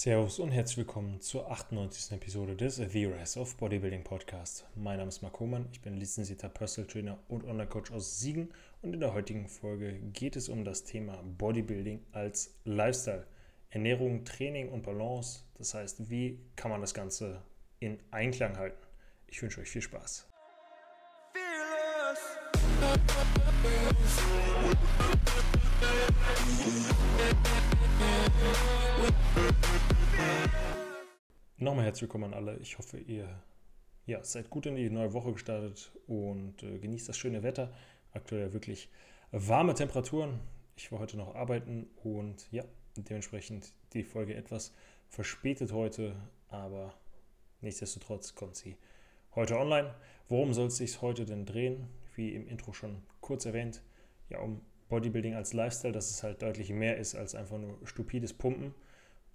Servus und herzlich willkommen zur 98. Episode des The Rise of Bodybuilding Podcast. Mein Name ist Marc Hohmann, ich bin lizenzierter Personal Trainer und Online-Coach aus Siegen und in der heutigen Folge geht es um das Thema Bodybuilding als Lifestyle. Ernährung, Training und Balance, das heißt, wie kann man das Ganze in Einklang halten. Ich wünsche euch viel Spaß. Nochmal herzlich willkommen an alle. Ich hoffe, ihr ja, seid gut in die neue Woche gestartet und äh, genießt das schöne Wetter. Aktuell wirklich warme Temperaturen. Ich war heute noch arbeiten und ja, dementsprechend die Folge etwas verspätet heute, aber nichtsdestotrotz kommt sie heute online. Worum soll es sich heute denn drehen? Wie im Intro schon kurz erwähnt, ja, um Bodybuilding als Lifestyle, dass es halt deutlich mehr ist als einfach nur stupides Pumpen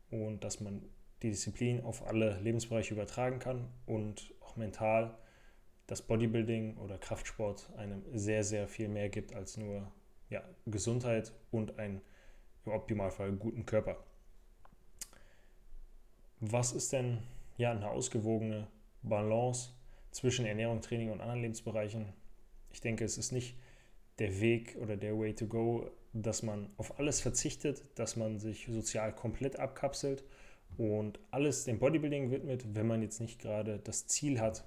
und dass man die Disziplin auf alle Lebensbereiche übertragen kann und auch mental das Bodybuilding oder Kraftsport einem sehr, sehr viel mehr gibt als nur ja, Gesundheit und einen im Optimalfall guten Körper. Was ist denn ja eine ausgewogene Balance zwischen Ernährung, Training und anderen Lebensbereichen? Ich denke, es ist nicht der Weg oder der Way to go, dass man auf alles verzichtet, dass man sich sozial komplett abkapselt und alles dem Bodybuilding widmet, wenn man jetzt nicht gerade das Ziel hat,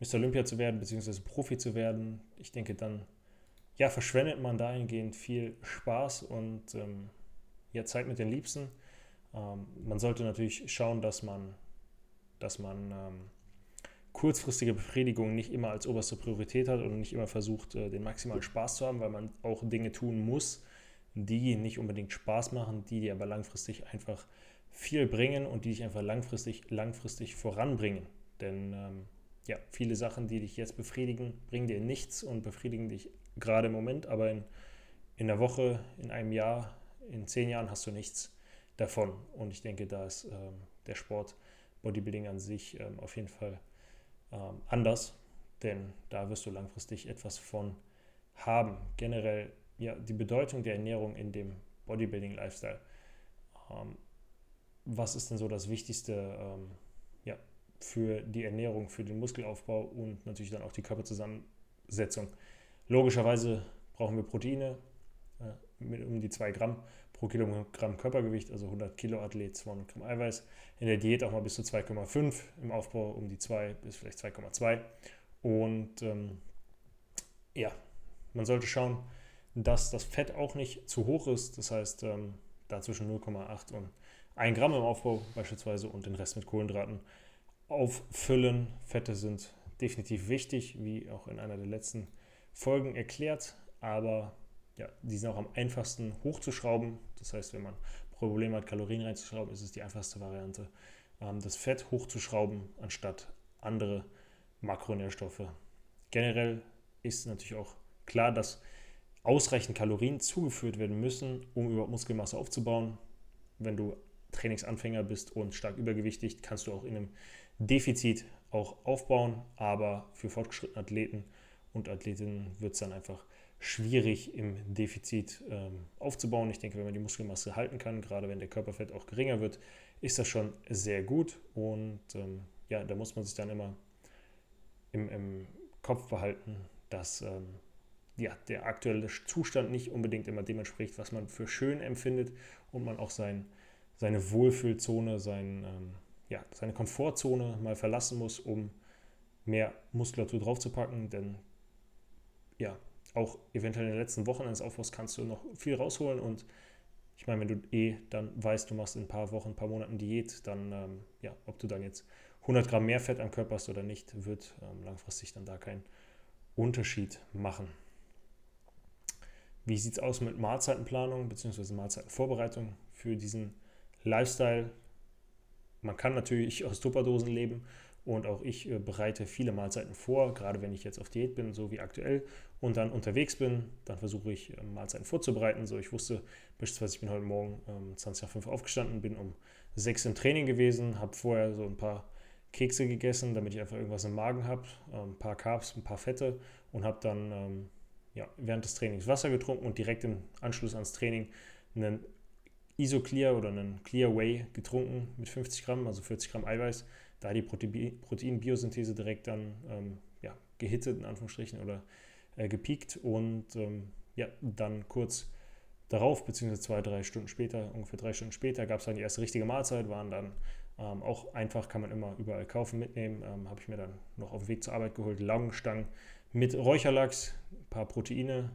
Mr. Olympia zu werden, beziehungsweise Profi zu werden. Ich denke, dann ja, verschwendet man dahingehend viel Spaß und ähm, ja, Zeit mit den Liebsten. Ähm, man sollte natürlich schauen, dass man, dass man ähm, kurzfristige Befriedigung nicht immer als oberste Priorität hat und nicht immer versucht, äh, den maximalen Spaß zu haben, weil man auch Dinge tun muss, die nicht unbedingt Spaß machen, die dir aber langfristig einfach viel bringen und die dich einfach langfristig, langfristig voranbringen. Denn ähm, ja, viele Sachen, die dich jetzt befriedigen, bringen dir nichts und befriedigen dich gerade im Moment, aber in, in der Woche, in einem Jahr, in zehn Jahren hast du nichts davon. Und ich denke, da ist ähm, der Sport Bodybuilding an sich ähm, auf jeden Fall anders, denn da wirst du langfristig etwas von haben. Generell ja, die Bedeutung der Ernährung in dem Bodybuilding-Lifestyle. Ähm, was ist denn so das Wichtigste ähm, ja, für die Ernährung, für den Muskelaufbau und natürlich dann auch die Körperzusammensetzung. Logischerweise brauchen wir Proteine äh, mit um die 2 Gramm pro Kilogramm Körpergewicht, also 100 Kilo Athlet, 200 Gramm Eiweiß. In der Diät auch mal bis zu 2,5, im Aufbau um die 2 bis vielleicht 2,2. Und ähm, ja, man sollte schauen, dass das Fett auch nicht zu hoch ist. Das heißt, ähm, da zwischen 0,8 und 1 Gramm im Aufbau beispielsweise und den Rest mit Kohlenhydraten auffüllen. Fette sind definitiv wichtig, wie auch in einer der letzten Folgen erklärt, aber ja, die sind auch am einfachsten hochzuschrauben. Das heißt, wenn man Probleme hat, Kalorien reinzuschrauben, ist es die einfachste Variante, ähm, das Fett hochzuschrauben, anstatt andere Makronährstoffe. Generell ist natürlich auch klar, dass ausreichend Kalorien zugeführt werden müssen, um überhaupt Muskelmasse aufzubauen. Wenn du Trainingsanfänger bist und stark übergewichtig, kannst du auch in einem Defizit auch aufbauen. Aber für fortgeschrittene Athleten und Athletinnen wird es dann einfach schwierig im Defizit ähm, aufzubauen. Ich denke, wenn man die Muskelmasse halten kann, gerade wenn der Körperfett auch geringer wird, ist das schon sehr gut. Und ähm, ja, da muss man sich dann immer im, im Kopf behalten, dass ähm, ja, der aktuelle Zustand nicht unbedingt immer dem entspricht, was man für schön empfindet und man auch sein seine Wohlfühlzone, sein, ähm, ja, seine Komfortzone mal verlassen muss, um mehr Muskulatur draufzupacken. Denn ja, auch eventuell in den letzten Wochen eines Aufbaus kannst du noch viel rausholen. Und ich meine, wenn du eh dann weißt, du machst in ein paar Wochen, ein paar Monaten Diät, dann, ähm, ja, ob du dann jetzt 100 Gramm mehr Fett am Körper hast oder nicht, wird ähm, langfristig dann da keinen Unterschied machen. Wie sieht es aus mit Mahlzeitenplanung bzw. Mahlzeitenvorbereitung für diesen Lifestyle. Man kann natürlich aus Tupperdosen leben und auch ich äh, bereite viele Mahlzeiten vor, gerade wenn ich jetzt auf Diät bin, so wie aktuell, und dann unterwegs bin, dann versuche ich äh, Mahlzeiten vorzubereiten. So, ich wusste beispielsweise, ich bin heute Morgen ähm, 20 nach 5 aufgestanden, bin um 6 im Training gewesen, habe vorher so ein paar Kekse gegessen, damit ich einfach irgendwas im Magen habe, ein paar Carbs, ein paar Fette und habe dann ähm, ja, während des Trainings Wasser getrunken und direkt im Anschluss ans Training einen Isoclear oder einen Clear Whey getrunken mit 50 Gramm, also 40 Gramm Eiweiß. Da die Proteinbiosynthese direkt dann ähm, ja, gehittet, in Anführungsstrichen, oder äh, gepiekt und ähm, ja, dann kurz darauf, beziehungsweise zwei, drei Stunden später, ungefähr drei Stunden später, gab es dann die erste richtige Mahlzeit, waren dann ähm, auch einfach, kann man immer überall kaufen, mitnehmen. Ähm, Habe ich mir dann noch auf dem Weg zur Arbeit geholt, Laugenstangen mit Räucherlachs, ein paar Proteine,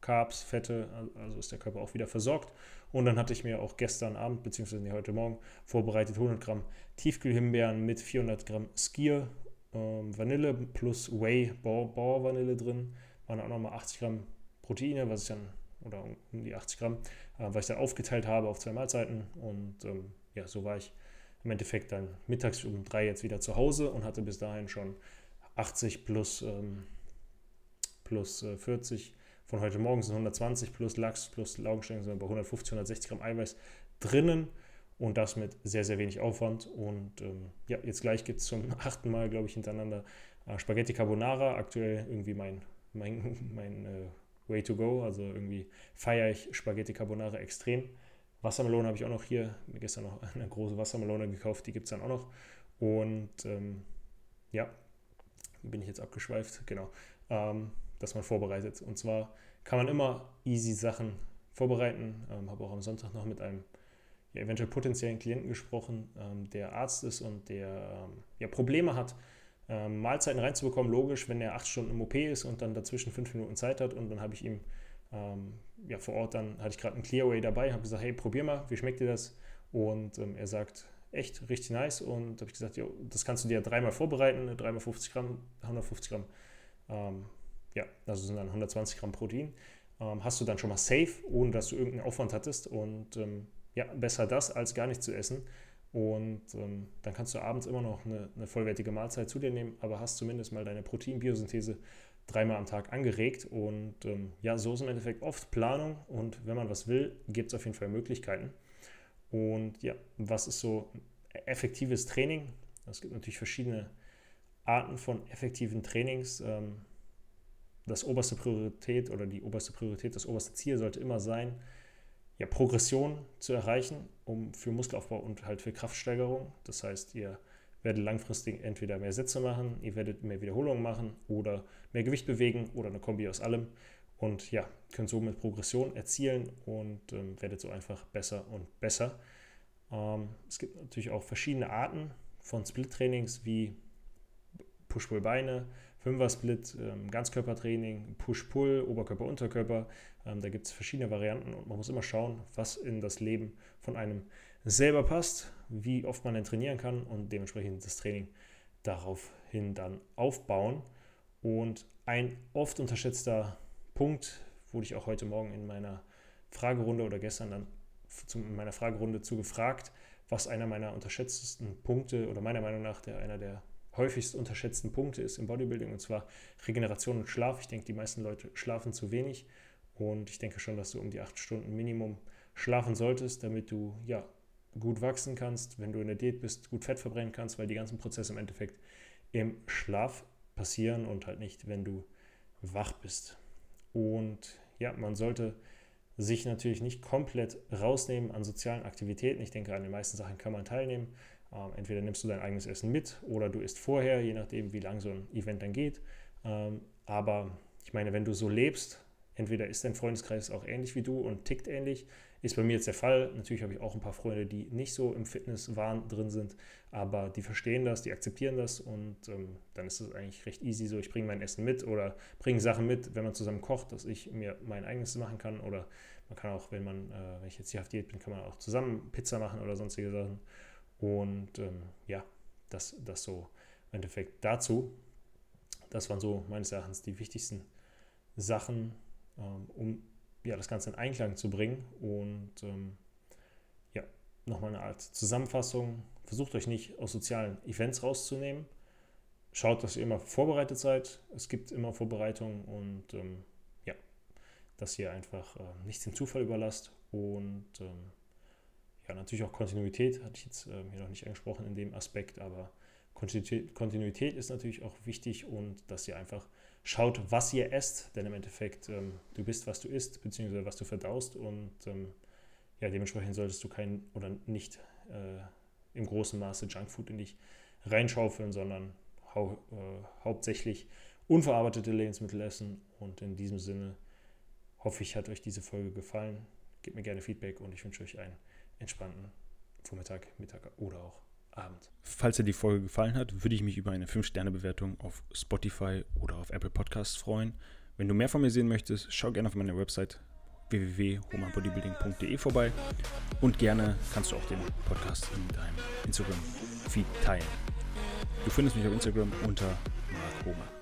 Carbs, Fette, also ist der Körper auch wieder versorgt. Und dann hatte ich mir auch gestern Abend, beziehungsweise heute Morgen, vorbereitet 100 Gramm Tiefkühlhimbeeren mit 400 Gramm Skier, ähm, Vanille plus Whey, Bauer-Vanille drin. Waren auch nochmal 80 Gramm Proteine, was ich dann, oder um die 80 Gramm, äh, was ich dann aufgeteilt habe auf zwei Mahlzeiten. Und ähm, ja, so war ich im Endeffekt dann mittags um drei jetzt wieder zu Hause und hatte bis dahin schon 80 plus, ähm, plus äh, 40 von heute Morgen sind 120 plus Lachs plus Laugenstangen sind bei 150, 160 Gramm Eiweiß drinnen und das mit sehr, sehr wenig Aufwand. Und ähm, ja, jetzt gleich gibt es zum achten Mal, glaube ich, hintereinander äh, Spaghetti Carbonara. Aktuell irgendwie mein, mein, mein äh, Way to go. Also irgendwie feiere ich Spaghetti Carbonara extrem. Wassermelone habe ich auch noch hier. Mir gestern noch eine große Wassermelone gekauft, die gibt es dann auch noch. Und ähm, ja, bin ich jetzt abgeschweift, genau, ähm, dass man vorbereitet. Und zwar kann man immer easy Sachen vorbereiten. Ähm, habe auch am Sonntag noch mit einem ja, eventuell potenziellen Klienten gesprochen, ähm, der Arzt ist und der ähm, ja, Probleme hat, ähm, Mahlzeiten reinzubekommen. Logisch, wenn er acht Stunden im OP ist und dann dazwischen fünf Minuten Zeit hat und dann habe ich ihm ähm, ja, vor Ort dann hatte ich gerade einen Clearway dabei, habe gesagt, hey, probier mal, wie schmeckt dir das? Und ähm, er sagt, echt richtig nice. Und habe ich gesagt, jo, das kannst du dir dreimal vorbereiten, dreimal 50 Gramm, 150 Gramm, ähm, ja, also sind dann 120 Gramm Protein. Hast du dann schon mal safe, ohne dass du irgendeinen Aufwand hattest. Und ja, besser das, als gar nicht zu essen. Und ähm, dann kannst du abends immer noch eine, eine, vollwertige Mahlzeit zu dir nehmen, aber hast zumindest mal deine Proteinbiosynthese dreimal am Tag angeregt. Und ähm, ja, so ist im Endeffekt oft Planung und wenn man was will, gibt es auf jeden Fall Möglichkeiten. Und ja, was ist so effektives Training? Es gibt natürlich verschiedene Arten von effektiven Trainings. Ähm, das oberste Priorität oder die oberste Priorität, das oberste Ziel sollte immer sein, ja, Progression zu erreichen, um für Muskelaufbau und halt für Kraftsteigerung. Das heißt, ihr werdet langfristig entweder mehr Sätze machen, ihr werdet mehr Wiederholungen machen oder mehr Gewicht bewegen oder eine Kombi aus allem. Und ja, könnt somit Progression erzielen und ähm, werdet so einfach besser und besser. Ähm, es gibt natürlich auch verschiedene Arten von Split-Trainings wie Push-Pull-Beine, Fünfer-Split, ähm, Ganzkörpertraining, Push-Pull, Oberkörper, Unterkörper. Ähm, da gibt es verschiedene Varianten und man muss immer schauen, was in das Leben von einem selber passt, wie oft man denn trainieren kann und dementsprechend das Training daraufhin dann aufbauen. Und ein oft unterschätzter Punkt, wurde ich auch heute Morgen in meiner Fragerunde oder gestern dann in meiner Fragerunde zu gefragt, was einer meiner unterschätztesten Punkte oder meiner Meinung nach der, einer der häufigst unterschätzten Punkte ist im Bodybuilding und zwar Regeneration und Schlaf. Ich denke, die meisten Leute schlafen zu wenig und ich denke schon, dass du um die acht Stunden Minimum schlafen solltest, damit du ja gut wachsen kannst, wenn du in der Diät bist, gut Fett verbrennen kannst, weil die ganzen Prozesse im Endeffekt im Schlaf passieren und halt nicht, wenn du wach bist. Und ja, man sollte sich natürlich nicht komplett rausnehmen an sozialen Aktivitäten. Ich denke, an den meisten Sachen kann man teilnehmen. Ähm, entweder nimmst du dein eigenes Essen mit oder du isst vorher, je nachdem, wie lang so ein Event dann geht. Ähm, aber ich meine, wenn du so lebst, entweder ist dein Freundeskreis auch ähnlich wie du und tickt ähnlich, ist bei mir jetzt der Fall. Natürlich habe ich auch ein paar Freunde, die nicht so im Fitnesswahn drin sind, aber die verstehen das, die akzeptieren das und ähm, dann ist es eigentlich recht easy so, ich bringe mein Essen mit oder bringe Sachen mit, wenn man zusammen kocht, dass ich mir mein eigenes machen kann oder man kann auch, wenn man, äh, wenn ich jetzt hier auf Diät bin, kann man auch zusammen Pizza machen oder sonstige Sachen und ähm, ja, das, das so im Endeffekt dazu. Das waren so meines Erachtens die wichtigsten Sachen, ähm, um ja, das Ganze in Einklang zu bringen. Und ähm, ja, nochmal eine Art Zusammenfassung. Versucht euch nicht aus sozialen Events rauszunehmen. Schaut, dass ihr immer vorbereitet seid. Es gibt immer Vorbereitungen und ähm, ja, dass ihr einfach äh, nichts dem Zufall überlasst. Und ähm, ja, natürlich auch Kontinuität, hatte ich jetzt äh, hier noch nicht angesprochen in dem Aspekt, aber Kontinuität, Kontinuität ist natürlich auch wichtig und dass ihr einfach schaut, was ihr esst, denn im Endeffekt, ähm, du bist, was du isst, beziehungsweise was du verdaust und ähm, ja, dementsprechend solltest du kein oder nicht äh, im großen Maße Junkfood in dich reinschaufeln, sondern hau, äh, hauptsächlich unverarbeitete Lebensmittel essen. Und in diesem Sinne hoffe ich, hat euch diese Folge gefallen. Gebt mir gerne Feedback und ich wünsche euch einen entspannten Vormittag, Mittag oder auch Abend. Falls dir die Folge gefallen hat, würde ich mich über eine 5-Sterne-Bewertung auf Spotify oder auf Apple Podcasts freuen. Wenn du mehr von mir sehen möchtest, schau gerne auf meine Website www.homanbodybuilding.de vorbei und gerne kannst du auch den Podcast in deinem Instagram-Feed teilen. Du findest mich auf Instagram unter Mark Homer.